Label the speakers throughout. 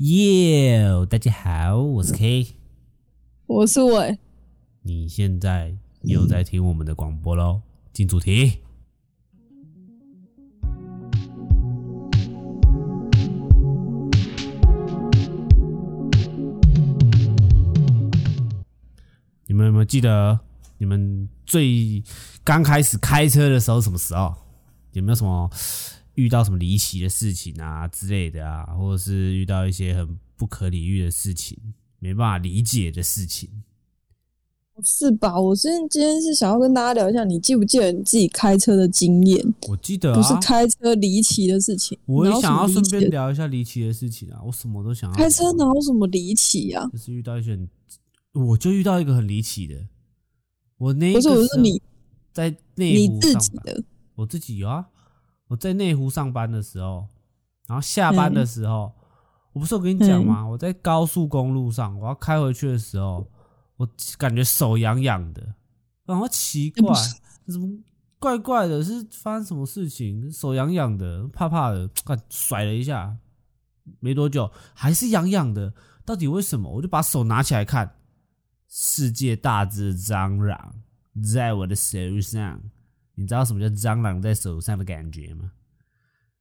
Speaker 1: 耶，大家好，我是 K，
Speaker 2: 我是伟。
Speaker 1: 你现在又在听我们的广播喽，进主题。你们有没有记得你们最刚开始开车的时候什么时候？有没有什么遇到什么离奇的事情啊之类的啊，或者是遇到一些很不可理喻的事情，没办法理解的事情？
Speaker 2: 是吧？我今天今天是想要跟大家聊一下，你记不记得你自己开车的经验？
Speaker 1: 我记得、啊，
Speaker 2: 不是开车离奇的事情。
Speaker 1: 我也想要顺便聊一下离奇的事情啊！我什么都想要
Speaker 2: 开车
Speaker 1: 聊
Speaker 2: 哪有什么离奇啊？
Speaker 1: 就是遇到一些很，我就遇到一个很离奇的。我那
Speaker 2: 不是，我是你
Speaker 1: 在内
Speaker 2: 你
Speaker 1: 湖上班，
Speaker 2: 自己的。
Speaker 1: 我自己有啊。我在内湖上班的时候，然后下班的时候，我不是有跟你讲吗？我在高速公路上，我要开回去的时候，我感觉手痒痒的，然后奇怪，怎么怪怪的？是发生什么事情？手痒痒的，怕怕的，干甩了一下，没多久还是痒痒的，到底为什么？我就把手拿起来看，世界大只的蟑螂在我的手上。你知道什么叫蟑螂在手上的感觉吗？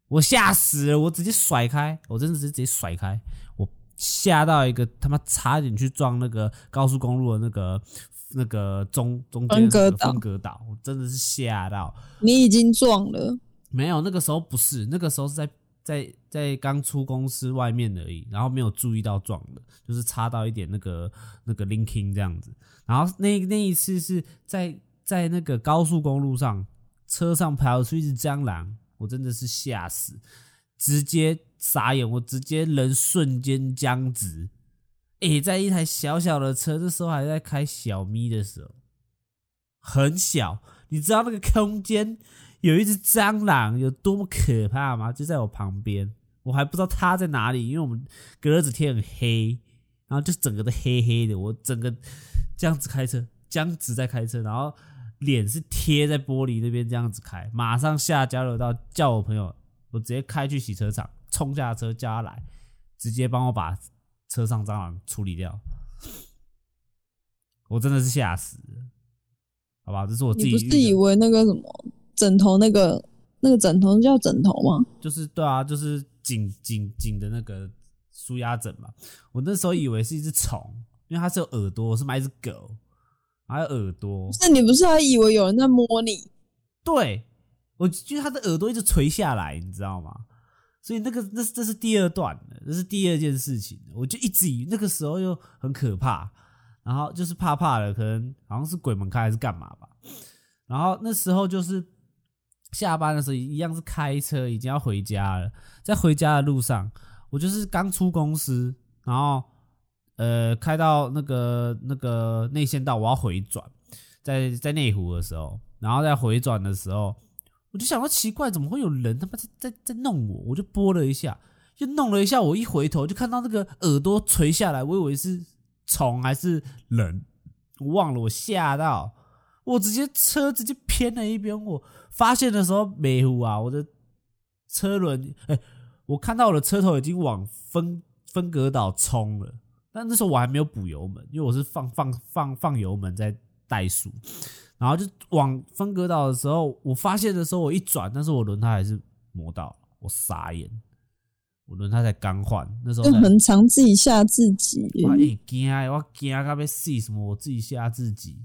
Speaker 1: 我吓死了，我直接甩开，我真的是直接甩开，我吓到一个他妈差点去撞那个高速公路的那个那个中中间
Speaker 2: 分隔岛
Speaker 1: 分隔岛，我真的是吓到。
Speaker 2: 你已经撞了，
Speaker 1: 没有，那个时候不是，那个时候是在在在刚出公司外面而已，然后没有注意到撞的，就是擦到一点那个那个 linking 这样子。然后那那一次是在在那个高速公路上，车上跑出一只蟑螂，我真的是吓死，直接傻眼，我直接人瞬间僵直。诶、在一台小小的车，这时候还在开小咪的时候，很小，你知道那个空间有一只蟑螂有多么可怕吗？就在我旁边，我还不知道它在哪里，因为我们隔热纸贴很黑，然后就整个都黑黑的，我整个这样子开车，僵直在开车，然后脸是贴在玻璃那边这样子开，马上下交流道叫我朋友，我直接开去洗车场，冲下车叫他来，直接帮我把车上蟑螂处理掉。我真的是吓死了，好吧，这是我自己
Speaker 2: 你不是以为那个什么枕头那个那个枕头叫枕头吗？
Speaker 1: 就是对啊，就是紧紧紧的那个舒压枕嘛。我那时候以为是一只虫，因为它是有耳朵，我是买一只狗，还有耳朵。
Speaker 2: 那你不是还以为有人在摸你？
Speaker 1: 对，我觉得他的耳朵一直垂下来，你知道吗？所以那个那这是第二段的，这是第二件事情。我就一直以那个时候又很可怕，然后就是怕怕的，可能好像是鬼门开还是干嘛吧。然后那时候就是下班的时候一样是开车，已经要回家了，在回家的路上，我就是刚出公司，然后呃开到那个那个内线道，我要回转，在在内湖的时候，然后在回转的时候，我就想到奇怪，怎么会有人他妈在在在弄我？我就拨了一下，就弄了一下，我一回头就看到那个耳朵垂下来，我以为是虫还是人，我忘了，我吓到，我直接车直接偏了一边，我发现的时候没湖啊，我的车轮，哎、我看到我的车头已经往分分隔岛冲了，但那时候我还没有补油门，因为我是放放放放油门在怠速，然后就往分隔岛的时候，我发现的时候我一转，但是我轮胎还是磨到，我傻眼，我轮胎才刚换，那时候
Speaker 2: 很常自己吓自己耶，
Speaker 1: 我一惊的，我惊到要死，什么我自己吓自己。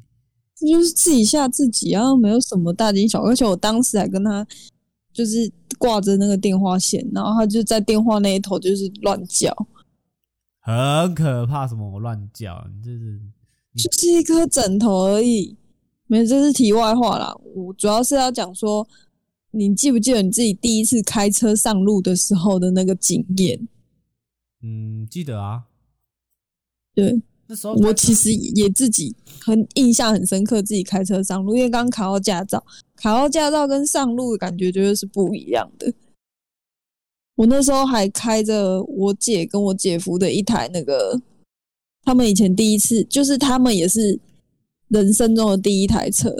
Speaker 2: 这就是自己吓自己然后，没有什么大惊小怪。而且我当时还跟他就是挂着那个电话线，然后他就在电话那一头就是乱叫，
Speaker 1: 很可怕，什么我乱叫，你这是
Speaker 2: 就是一颗枕头而已。没有，这是题外话啦。我主要是要讲说，你记不记得你自己第一次开车上路的时候的那个经验？
Speaker 1: 嗯，记得啊，
Speaker 2: 对
Speaker 1: 那时候
Speaker 2: 我其实也自己很印象很深刻，自己开车上路，因为刚考到驾照，考到驾照跟上路的感觉绝对是不一样的。我那时候还开着我姐跟我姐夫的一台那个，他们以前第一次，就是他们也是人生中的第一台车，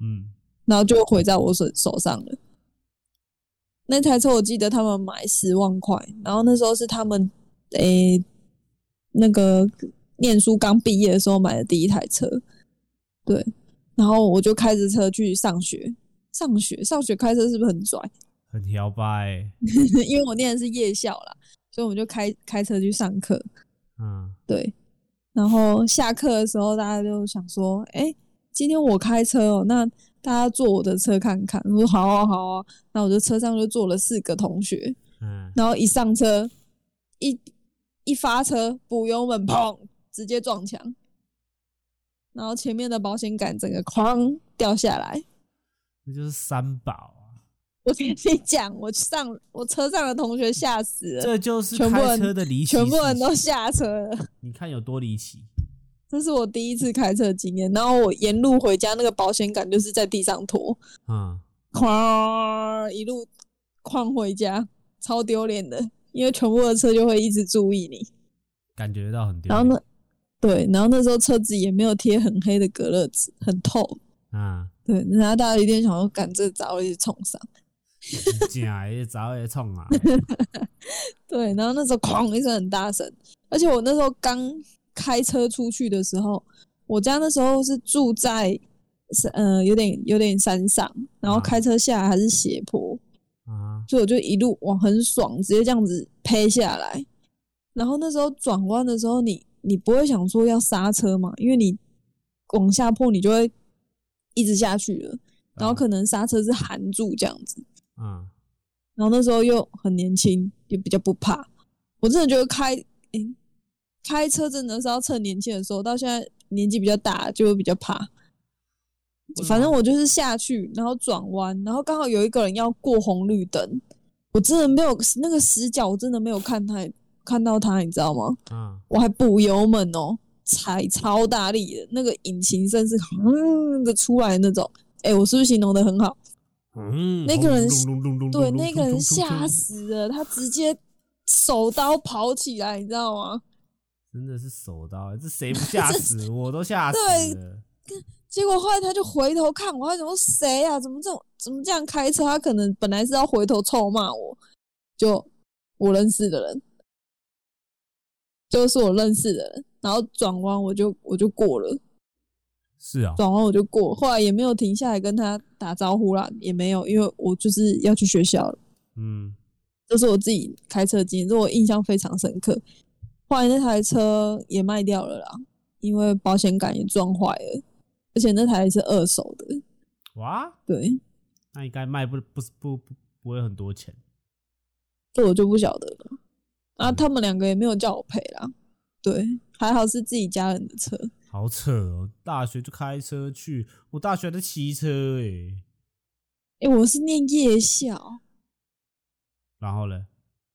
Speaker 1: 嗯
Speaker 2: 然后就毁在我手手上了。那台车我记得他们买十万块，然后那时候是他们诶、那个念书刚毕业的时候买的第一台车，对，然后我就开着车去上学，上学上学开车是不是很拽？
Speaker 1: 很摇摆、欸，
Speaker 2: 因为我念的是夜校啦，所以我们就开开车去上课，
Speaker 1: 嗯，
Speaker 2: 对，然后下课的时候大家就想说，哎、今天我开车哦，那大家坐我的车看看。我说好啊好啊，那我就车上就坐了四个同学，
Speaker 1: 嗯，
Speaker 2: 然后一上车，一一发车，补油门，砰，直接撞墙，然后前面的保险杆整个哐掉下来。
Speaker 1: 那就是三宝啊，
Speaker 2: 我跟你讲，我上我车上的同学吓死了，
Speaker 1: 这就是开
Speaker 2: 全部
Speaker 1: 车的离奇，
Speaker 2: 全部人都，下车了。
Speaker 1: 你看有多离奇，
Speaker 2: 这是我第一次开车经验，然后我沿路回家，那个保险杆就是在地上拖，
Speaker 1: 嗯，
Speaker 2: 哐一路哐回家，超丢脸的，因为全部的车就会一直注意你。
Speaker 1: 感觉到很丢，
Speaker 2: 然后呢，对，然后那时候车子也没有贴很黑的隔热纸，很透。
Speaker 1: 嗯，
Speaker 2: 对，然后大家一定想说，赶这早一直冲上。
Speaker 1: 假也早也冲啊，
Speaker 2: 对，然后那时候哐一声很大声，而且我那时候刚开车出去的时候，我家那时候是住在是呃有点有点山上，然后
Speaker 1: 啊
Speaker 2: 开车下来还是斜坡，
Speaker 1: 啊，
Speaker 2: 所以我就一路哇很爽，直接这样子拍下来。然后那时候转弯的时候你，你不会想说要刹车嘛，因为你往下坡你就会一直下去了，然后可能刹车是含住这样子。
Speaker 1: 嗯，
Speaker 2: 然后那时候又很年轻，也比较不怕。我真的觉得开，诶、开车真的是要趁年轻的时候。到现在年纪比较大，就会比较怕。反正我就是下去，然后转弯，然后刚好有一个人要过红绿灯，我真的没有那个死角，我真的没有看他看到他，你知道吗？
Speaker 1: 嗯，
Speaker 2: 我还补油门哦，踩超大力的，那个引擎声是轰的出来那种。哎、我是不是形容的很好？
Speaker 1: 嗯，
Speaker 2: 那个人对，那个人吓死了，他直接手刀跑起来，你知道吗？
Speaker 1: 真的是手刀，这谁不 吓死？我都吓死
Speaker 2: 对
Speaker 1: 了。
Speaker 2: 结果后来他就回头看我，他想说谁啊？怎么这种怎么这样开车？他可能本来是要回头臭骂我，就我认识的人，就是我认识的人，然后转弯我就我就过了，
Speaker 1: 是啊，
Speaker 2: 转弯我就过，后来也没有停下来跟他打招呼啦，也没有，因为我就是要去学校了。
Speaker 1: 嗯，
Speaker 2: 这是我自己开车经验，这我印象非常深刻。后来那台车也卖掉了啦，因为保险杆也撞坏了，而且那台是二手的。
Speaker 1: 哇，
Speaker 2: 对，
Speaker 1: 那应该卖不不是不不不会很多钱。
Speaker 2: 这我就不晓得了。啊，他们两个也没有叫我赔啦。对，还好是自己家人的车。
Speaker 1: 好扯哦！大学就开车去，我大学还在骑车诶。
Speaker 2: 诶、我是念夜校，
Speaker 1: 然后呢，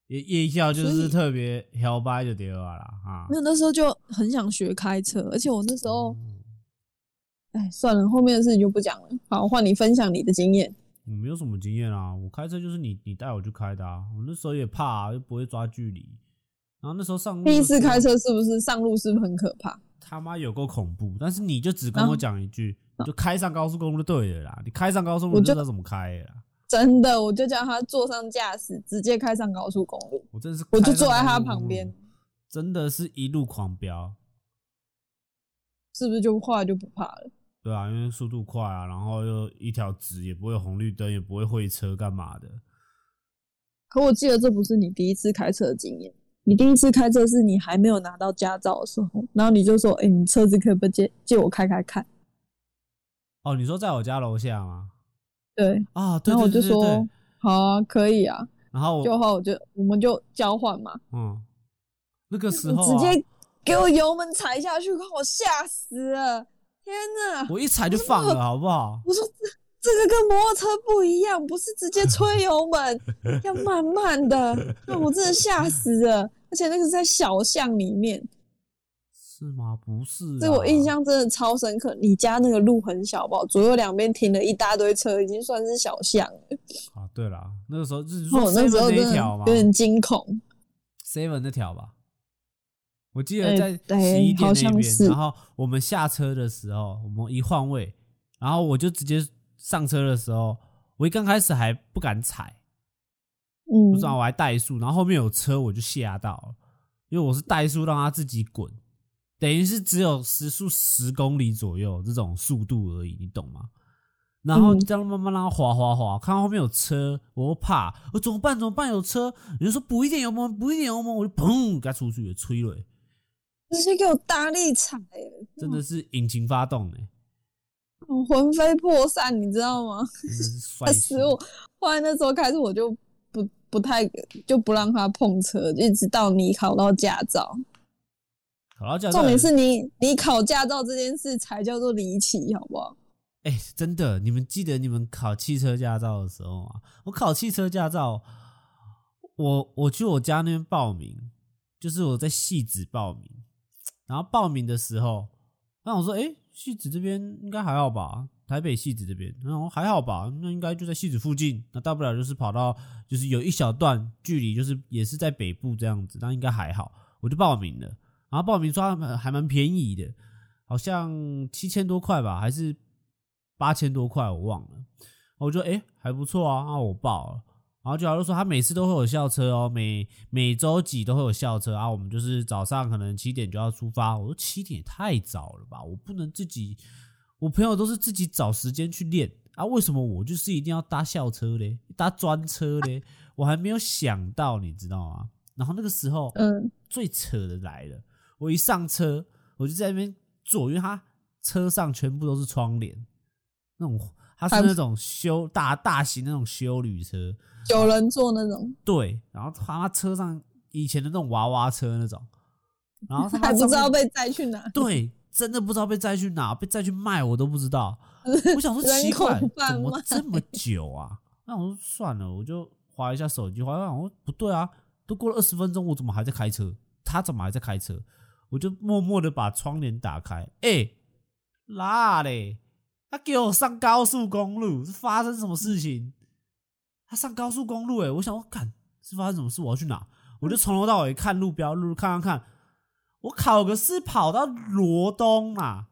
Speaker 1: 夜夜校就是特别摇摆就对了啦啊
Speaker 2: 没。有那时候就很想学开车，而且我那时候，
Speaker 1: 嗯
Speaker 2: 哎，算了，后面的事情就不讲了。好，换你分享你的经验。
Speaker 1: 我没有什么经验啊，我开车就是你你带我去开的啊。我那时候也怕、啊，又不会抓距离。然后那时候上路
Speaker 2: 第一次开车是不是上路是不是很可怕？
Speaker 1: 他妈有够恐怖，但是你就只跟我讲一句，你就开上高速公路就对了啦。你开上高速公路你知道怎么开了啦。
Speaker 2: 真的，我就叫他坐上驾驶，直接开上高速公路，
Speaker 1: 我真的是
Speaker 2: 我就坐在他旁边，
Speaker 1: 真的是一路狂飙。
Speaker 2: 是不是就后来就不怕了？
Speaker 1: 对啊，因为速度快啊，然后又一条直，也不会有红绿灯，也不会会车，干嘛的？
Speaker 2: 可我记得这不是你第一次开车的经验，你第一次开车是你还没有拿到驾照的时候，然后你就说：“哎、你车子可不可以借借我开开看
Speaker 1: 哦，你说在我家楼下吗？？”
Speaker 2: 对，
Speaker 1: 啊，对
Speaker 2: 然后我就说
Speaker 1: 对对对对。：“
Speaker 2: 好啊，可以啊。
Speaker 1: 然后”我
Speaker 2: 就后我就我们就交换嘛，
Speaker 1: 嗯，那个时
Speaker 2: 你
Speaker 1: 候、啊、
Speaker 2: 直接给我油门踩下去，把我吓死了！天哪！
Speaker 1: 我一踩就放了，好不好？
Speaker 2: 我说这这个跟摩托车不一样，不是直接吹油门，要慢慢的。那我真的吓死了，而且那个是在小巷里面，
Speaker 1: 是吗？不是、啊，
Speaker 2: 这我印象真的超深刻。你家那个路很小吧？左右两边停了一大堆车，已经算是小巷了。
Speaker 1: 啊。对了，那个时候就是说
Speaker 2: 我哦那时候
Speaker 1: seven
Speaker 2: 真的
Speaker 1: 那条嘛
Speaker 2: 有点惊恐。
Speaker 1: ，seven 那条吧。我记
Speaker 2: 哎
Speaker 1: 得在
Speaker 2: 对
Speaker 1: 洗衣店
Speaker 2: 好
Speaker 1: 那边，然后我们下车的时候，我们一换位，然后我就直接上车的时候，我一刚开始还不敢踩，
Speaker 2: 嗯。
Speaker 1: 不知道我还怠速，然后后面有车我就吓到了，因为我是怠速让它自己滚，等于是只有时速十公里左右这种速度而已，你懂吗？然后
Speaker 2: 嗯。
Speaker 1: 这样慢慢让它滑滑滑，看到后面有车，我又怕，我怎么办？怎么办？有车，你就说补一点油门，补一点油门，我就砰给它出去了，吹了，
Speaker 2: 直接给我大力踩、
Speaker 1: 真的是引擎发动呢，
Speaker 2: 我魂飞魄散，你知道吗？
Speaker 1: 真的是 帅
Speaker 2: 吓死我！后来那时候开始我就不不太就不让他碰车，一直到你考到驾照。
Speaker 1: 考到驾照，
Speaker 2: 重点是你你考驾照这件事才叫做离奇，好不好？
Speaker 1: 哎、真的，你们记得你们考汽车驾照的时候吗？我考汽车驾照，我我去我家那边报名，就是我在戏子报名，然后报名的时候，那我说，哎、戏子这边应该还好吧？台北戏子这边，然后还好吧？那应该就在戏子附近，那大不了就是跑到，就是有一小段距离，就是也是在北部这样子，那应该还好，我就报名了。然后报名说还蛮便宜的，好像七千多块吧，还是八千多块，我忘了。我就诶还不错啊，那我报了。然后就假如说他每次都会有校车哦，每每周几都会有校车啊。我们就是早上可能七点就要出发。我说七点也太早了吧，我不能自己。我朋友都是自己找时间去练啊，为什么我就是一定要搭校车嘞，搭专车嘞？我还没有想到，你知道吗？然后那个时候，
Speaker 2: 嗯，
Speaker 1: 最扯的来了，我一上车，我就在那边坐，因为他车上全部都是窗帘，那种它是那种修大大型那种修旅车，
Speaker 2: 九人坐那种，
Speaker 1: 对，然后他妈车上以前的那种娃娃车那种，然后他妈
Speaker 2: 还不知道被载去哪。
Speaker 1: 对，真的不知道被载去哪，被载去卖我都不知道。我想说
Speaker 2: 人
Speaker 1: 奇怪，怎么这么久啊？那我说算了，我就划一下手机，划一下，我说不对啊，都过了二十分钟，我怎么还在开车？他怎么还在开车？我就默默的把窗帘打开，哎、啦嘞，他给我上高速公路，是发生什么事情？他上高速公路、欸，哎，我想我看是发生什么事，我要去哪？我就从头到尾看路标，路看看看，我考个试跑到罗东啊，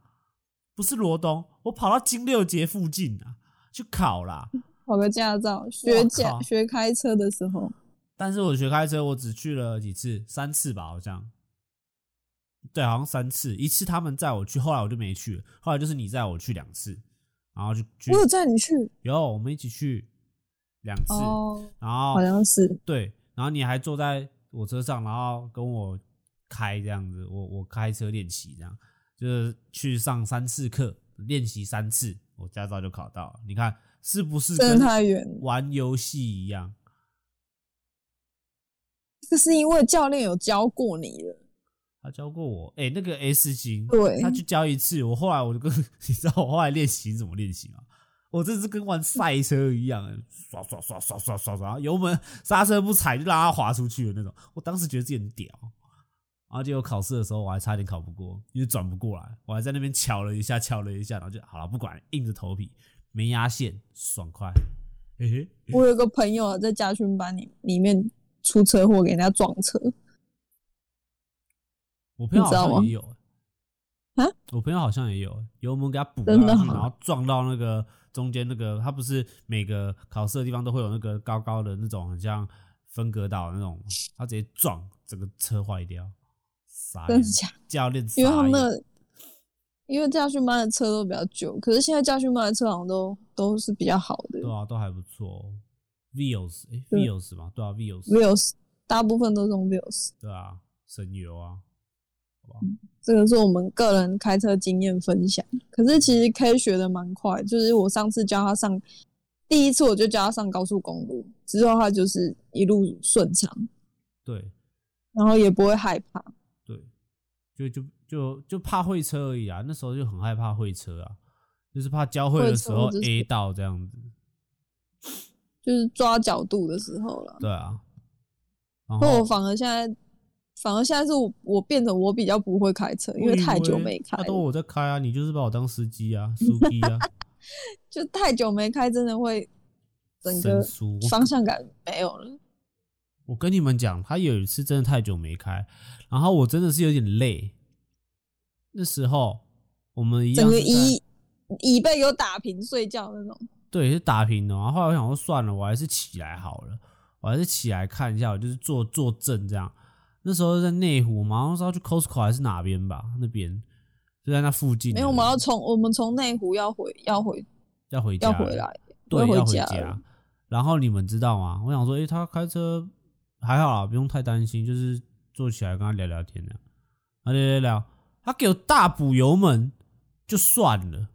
Speaker 1: 不是罗东，我跑到金六节附近啊去考啦。
Speaker 2: 考个驾照，学驾学开车的时候，
Speaker 1: 但是我学开车，我只去了几次，三次吧，好像。对，好像三次，一次他们载我去，后来我就没去了。后来就是你载我去两次，然后就去
Speaker 2: 我有载你去
Speaker 1: 有我们一起去两次，
Speaker 2: 哦，
Speaker 1: 然后
Speaker 2: 好像是
Speaker 1: 对，然后你还坐在我车上，然后跟我开这样子，我我开车练习这样，就是去上三次课，练习三次，我驾照就考到了。你看是不是
Speaker 2: 真的
Speaker 1: 跟
Speaker 2: 太远。
Speaker 1: 玩游戏一样？
Speaker 2: 这是因为教练有教过你了，
Speaker 1: 他教过我，哎、那个 S 型，
Speaker 2: 对
Speaker 1: 他去教一次，我后来我就跟 你知道我后来练习怎么练习吗？我这是跟玩赛车一样，刷刷刷刷刷刷刷，油门刹车不踩就让它滑出去的那种。我当时觉得自己很屌，然后结果考试的时候我还差点考不过，因为转不过来，我还在那边敲了一下，敲了一下，然后就好了，不管，硬着头皮，没压线，爽快。嘿嘿，
Speaker 2: 我有个朋友在家训班里里面出车祸，给人家撞车，
Speaker 1: 我朋友好像也有、
Speaker 2: 啊，
Speaker 1: 我朋友好像也有油门给他补
Speaker 2: 真的
Speaker 1: 上去，
Speaker 2: 哦。
Speaker 1: 然后撞到那个中间那个，他不是每个考试的地方都会有那个高高的那种，很像分隔岛那种，他直接撞，整个车坏掉，傻眼
Speaker 2: 真的，假的？
Speaker 1: 教练
Speaker 2: 因为他们因为驾训班的车都比较旧，可是现在驾训班的车好像都都是比较好的
Speaker 1: 对啊，都还不错，Vios，哎
Speaker 2: 对
Speaker 1: ，Vios 嘛，对啊
Speaker 2: ，Vios，，Vios 大部分都是用 Vios。
Speaker 1: 对啊，省油啊，好吧，
Speaker 2: 这个是我们个人开车经验分享。可是其实 K 学的蛮快，就是我上次教他上，第一次我就教他上高速公路，之后他就是一路顺畅，
Speaker 1: 对
Speaker 2: 然后也不会害怕。
Speaker 1: 对，就就就就怕会车而已啊，那时候就很害怕会车啊，就是怕交会的时候 A 到这样子。
Speaker 2: 就是抓角度的时候了。
Speaker 1: 对啊，然
Speaker 2: 那我反而现在，反而现在是我我变成我比较不会开车，因为太久没开
Speaker 1: 那都，我在开啊，你就是把我当司机啊，司机啊，
Speaker 2: 就太久没开，真的会整个方向感没有了。
Speaker 1: 我跟你们讲，他有一次真的太久没开，然后我真的是有点累。那时候我们一样
Speaker 2: 整个椅椅背有打平睡觉那种。
Speaker 1: 对是打平的，然后后来我想说算了，我还是起来好了，我还是起来看一下，我就是坐坐正这样。那时候在内湖嘛，好像是要去 Costco 还是哪边吧，那边就在那附近。
Speaker 2: 没有，我们要从我们从内湖要回要回
Speaker 1: 要回家
Speaker 2: 要回来，
Speaker 1: 对，
Speaker 2: 要
Speaker 1: 要回
Speaker 2: 家
Speaker 1: 家。然后你们知道吗？我想说，诶、他开车还好啦，不用太担心，就是坐起来跟他聊聊天的，啊聊聊聊，他给我大补油门就算了，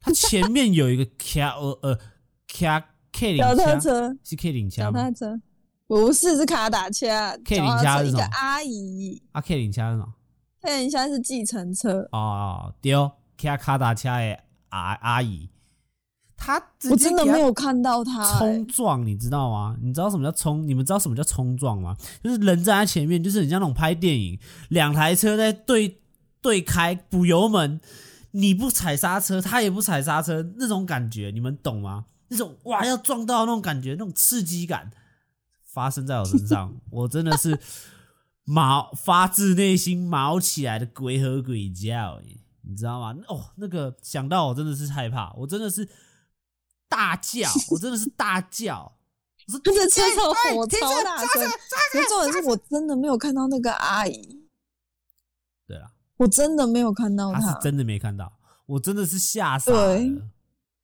Speaker 1: 他前面有一个卡呃呃卡 K 零
Speaker 2: 车，
Speaker 1: 是 K 零
Speaker 2: 脚
Speaker 1: 枪吗
Speaker 2: 踏？车不是是卡打车
Speaker 1: ，K
Speaker 2: 脚
Speaker 1: 零加是什么
Speaker 2: 阿姨，
Speaker 1: 啊 K 零枪是什么？
Speaker 2: 看一下是计程车，
Speaker 1: 哦哦，对哦，卡卡达车的阿阿姨，她
Speaker 2: 我真的没有看到他、欸
Speaker 1: 冲撞，你知道吗？你知道什么叫冲？你们知道什么叫冲撞吗？就是人站在前面，就是很像那种拍电影，两台车在对对开，补油门，你不踩刹车，他也不踩刹车，那种感觉，你们懂吗？那种哇要撞到那种感觉，那种刺激感发生在我身上，我真的是毛发自内心毛起来的鬼吼鬼叫，你知道吗？哦，那个想到我真的是害怕，我真的是大叫，我真的是大叫。我说
Speaker 2: 他在车上
Speaker 1: 哎
Speaker 2: 吼
Speaker 1: 停
Speaker 2: 超大声，可重点是我真的没有看到那个阿姨，
Speaker 1: 对了，
Speaker 2: 我真的没有看到
Speaker 1: 他是真的没看到，我真的是吓傻了。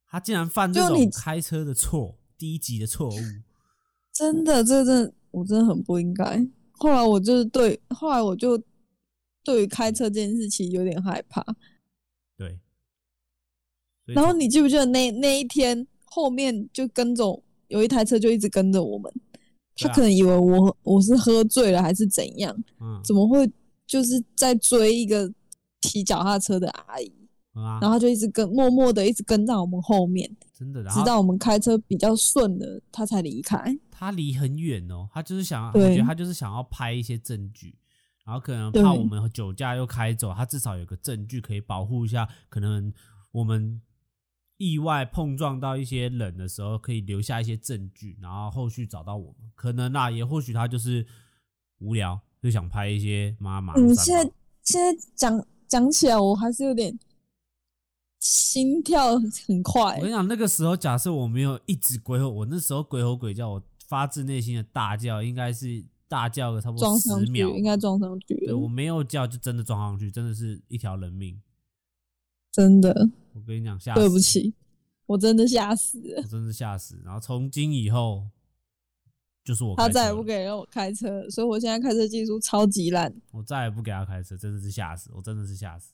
Speaker 1: 他竟然犯这种开车的错，低级的错误。
Speaker 2: 真的，这真的我真的很不应该。后来我就是对，后来我就对于开车这件事情有点害怕。
Speaker 1: 对，
Speaker 2: 然后你记不记得那那一天后面就跟着有一台车就一直跟着我们，他可能以为我我是喝醉了还是怎样，
Speaker 1: 嗯
Speaker 2: 怎么会就是在追一个骑脚踏车的阿姨，
Speaker 1: 嗯啊
Speaker 2: 然，后他就一直跟默默的一直跟在我们后面，
Speaker 1: 真的，
Speaker 2: 直到我们开车比较顺了，他才离开。
Speaker 1: 他离很远哦，他就是想要，我
Speaker 2: 对
Speaker 1: 觉得他就是想要拍一些证据，然后可能怕我们酒驾又开走，他至少有个证据可以保护一下，可能我们意外碰撞到一些人的时候，可以留下一些证据，然后后续找到我们。可能啦，也或许他就是无聊，就想拍一些马马路
Speaker 2: 嗯，现在。现在讲讲起来，我还是有点心跳很快
Speaker 1: 我跟。你讲，那个时候假设我没有一直鬼吼，我那时候鬼吼鬼叫，我发自内心的大叫，应该是大叫个差不多十秒，
Speaker 2: 应该撞上去，
Speaker 1: 对我没有叫，就真的撞上去，真的是一条人命。
Speaker 2: 真的
Speaker 1: 我跟你讲，吓死！
Speaker 2: 对不，起，我真的吓死了。
Speaker 1: 我真的吓死。然后从今以后，就是我
Speaker 2: 他再也不给让我开车，所以我现在开车技术超级烂。
Speaker 1: 我再也不给他开车，真的是吓死，我真的是吓死。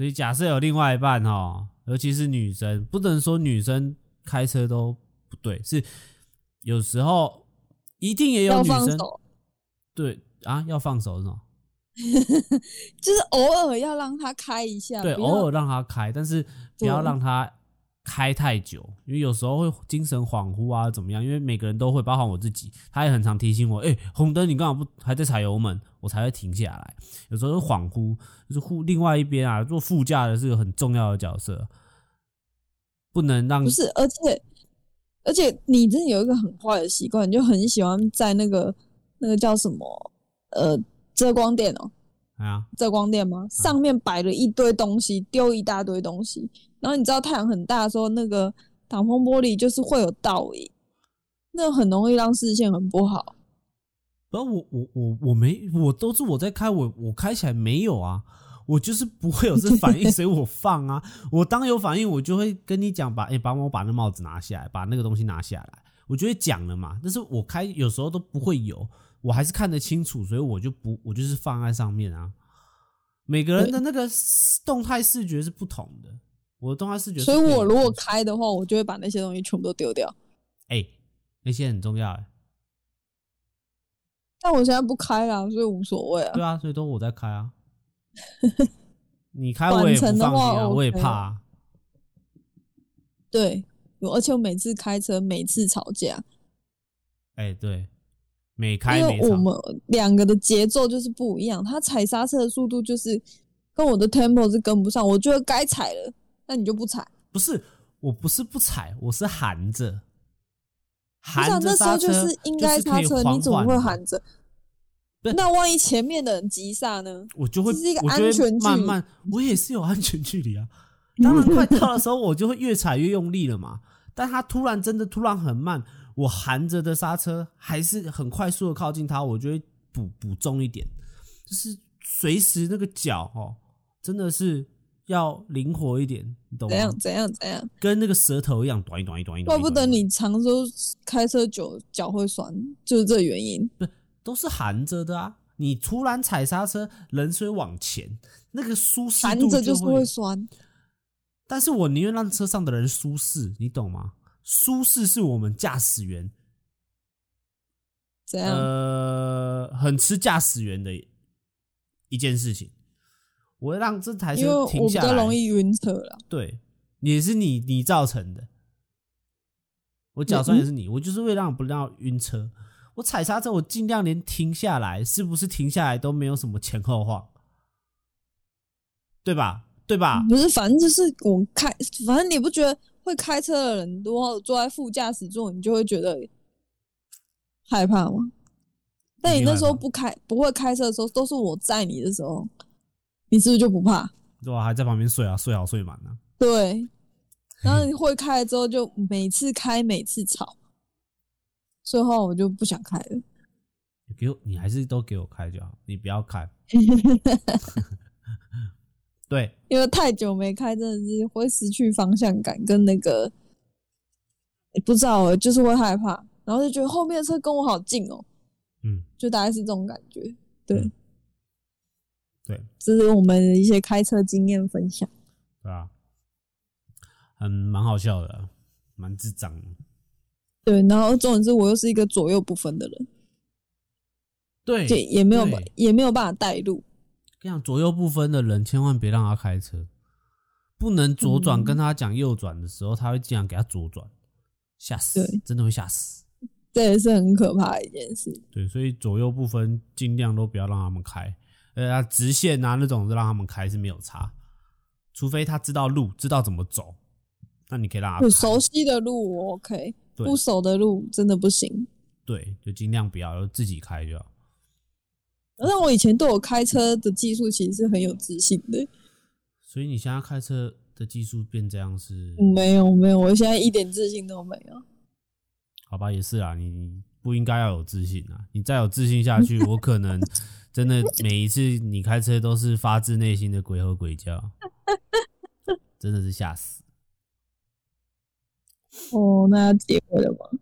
Speaker 1: 所以假设有另外一半哦，尤其是女生，不能说女生开车都不对，是有时候一定也有
Speaker 2: 要
Speaker 1: 女生对啊，要放手是吗？
Speaker 2: 就是偶尔要让他开一下，
Speaker 1: 对，偶尔让他开，但是不要让他开太久，因为有时候会精神恍惚啊，怎么样？因为每个人都会，包含我自己，他也很常提醒我，哎、红灯你干嘛不还在踩油门？我才会停下来。有时候会恍惚，就是副另外一边啊，做副驾的是个很重要的角色，不能让
Speaker 2: 不是，而且而且你真的有一个很坏的习惯，你就很喜欢在那个那个叫什么呃遮光垫哦，
Speaker 1: 哎呀，
Speaker 2: 遮光垫
Speaker 1: 嗯
Speaker 2: 吗？上面摆了一堆东西，丢一大堆东西，然后你知道太阳很大的时候，那个挡风玻璃就是会有倒影，那很容易让视线很不好。
Speaker 1: 然后，我我我我没，我都是我在开，我我开起来没有啊，我就是不会有这 反应，所以我放啊。我当有反应，我就会跟你讲，把哎、帮我把那帽子拿下来，把那个东西拿下来，我就会讲了嘛。但是我开有时候都不会有，我还是看得清楚，所以我就不，我就是放在上面啊。每个人的那个动态视觉是不同的，我的动画视觉
Speaker 2: 所以我如果
Speaker 1: 分
Speaker 2: 开的话，我就会把那些东西全部都丢掉。
Speaker 1: 哎、那些很重要哎、
Speaker 2: 但我现在不开了，所以无所谓啊
Speaker 1: 对。啊，所以都我在开啊。你开我也不
Speaker 2: 短程的
Speaker 1: 放心啊，我也怕、啊。
Speaker 2: 对，而且我每次开车，每次吵架，
Speaker 1: 哎、对，每开。
Speaker 2: 因为我们两个的节奏就是不一样，他踩刹车的速度就是跟我的 tempo 是跟不上，我觉得该踩了，那你就不踩。
Speaker 1: 不是，我不是不踩，我是含着，含着
Speaker 2: 那时候就是应该刹车，你怎么会含着？那万一前面的人急刹呢？
Speaker 1: 我就会，
Speaker 2: 这是一个安全距离
Speaker 1: 慢慢，我也是有安全距离啊。当然，快到的时候，我就会越踩越用力了嘛。但他突然真的突然很慢，我含着的刹车还是很快速的靠近他，我就会补补重一点，就是随时那个脚哦，真的是要灵活一点，你懂吗？
Speaker 2: 怎样怎样怎样？
Speaker 1: 跟那个舌头一样，短一短一短一短。
Speaker 2: 怪不得你常说开车久脚会酸，就是这原因。
Speaker 1: 不都是含着的啊？你突然踩刹车，人水往前，那个舒适度
Speaker 2: 着就是
Speaker 1: 会
Speaker 2: 会酸。
Speaker 1: 但是我宁愿让车上的人舒适，你懂吗？舒适是我们驾驶员
Speaker 2: 怎样？
Speaker 1: 呃，很吃驾驶员的一件事情。我让这台车停下来，
Speaker 2: 我比较容易晕车了。
Speaker 1: 对，也是你你造成的。我脚酸也是你，我就是为了让不让晕车。我踩刹车，我尽量连停下来，是不是停下来都没有什么前后晃，对吧？对吧？
Speaker 2: 不是，反正就是我开，反正你不觉得会开车的人，如果坐在副驾驶座，你就会觉得害怕吗？但你那时候不开，不会开车的时候，都是我载你的时候，你是不是就不怕？
Speaker 1: 对啊，还在旁边睡啊，睡好睡满呢。
Speaker 2: 对，然后你会开了之后，就每次开每次吵，最后我就不想开了。
Speaker 1: 给我，你还是都给我开就好，你不要开。对，
Speaker 2: 因为太久没开，真的是会失去方向感，跟那个不知道，就是会害怕，然后就觉得后面的车跟我好近哦，
Speaker 1: 嗯，
Speaker 2: 就大概是这种感觉，对，
Speaker 1: 对，
Speaker 2: 这是我们的一些开车经验分享，
Speaker 1: 对啊，很蛮好笑的，蛮智障的，
Speaker 2: 对，然后重点是我又是一个左右不分的人，
Speaker 1: 对，
Speaker 2: 也没有也没有办法带路。
Speaker 1: 跟你讲，左右不分的人，千万别让他开车。不能左转，跟他讲右转的时候，他会尽量给他左转，吓死，真的会吓死。
Speaker 2: 这也是很可怕的一件事。
Speaker 1: 对，所以左右不分，尽量都不要让他们开。呃，直线啊那种，让他们开是没有差，除非他知道路，知道怎么走，那你可以让他。
Speaker 2: 熟悉的路我 OK，不熟的路真的不行。
Speaker 1: 对，就尽量不要，自己开就好。
Speaker 2: 那我以前对我开车的技术其实是很有自信的，
Speaker 1: 所以你现在开车的技术变这样是？
Speaker 2: 没有没有，我现在一点自信都没有。
Speaker 1: 好吧，也是啊，你不应该要有自信啊！你再有自信下去，我可能真的每一次你开车都是发自内心的鬼吼鬼叫，真的是吓死。
Speaker 2: 哦，那要结尾了吗？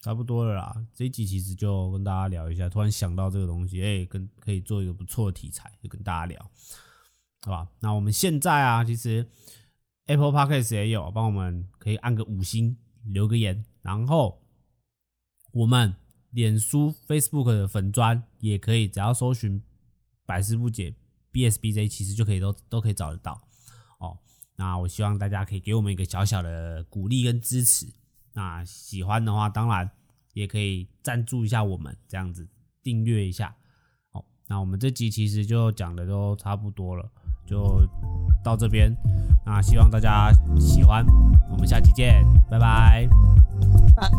Speaker 1: 差不多了啦，这一集其实就跟大家聊一下，突然想到这个东西，哎，跟可以做一个不错的题材，就跟大家聊，好吧？那我们现在啊，其实 Apple Podcast 也有，帮我们可以按个五星，留个言，然后我们脸书、Facebook 的粉砖也可以，只要搜寻百思不解 BSBJ，其实就可以都都可以找得到哦。那我希望大家可以给我们一个小小的鼓励跟支持。那喜欢的话，当然也可以赞助一下我们，这样子订阅一下。好，那我们这集其实就讲的都差不多了，就到这边。那希望大家喜欢，我们下期见，拜拜，
Speaker 2: 拜。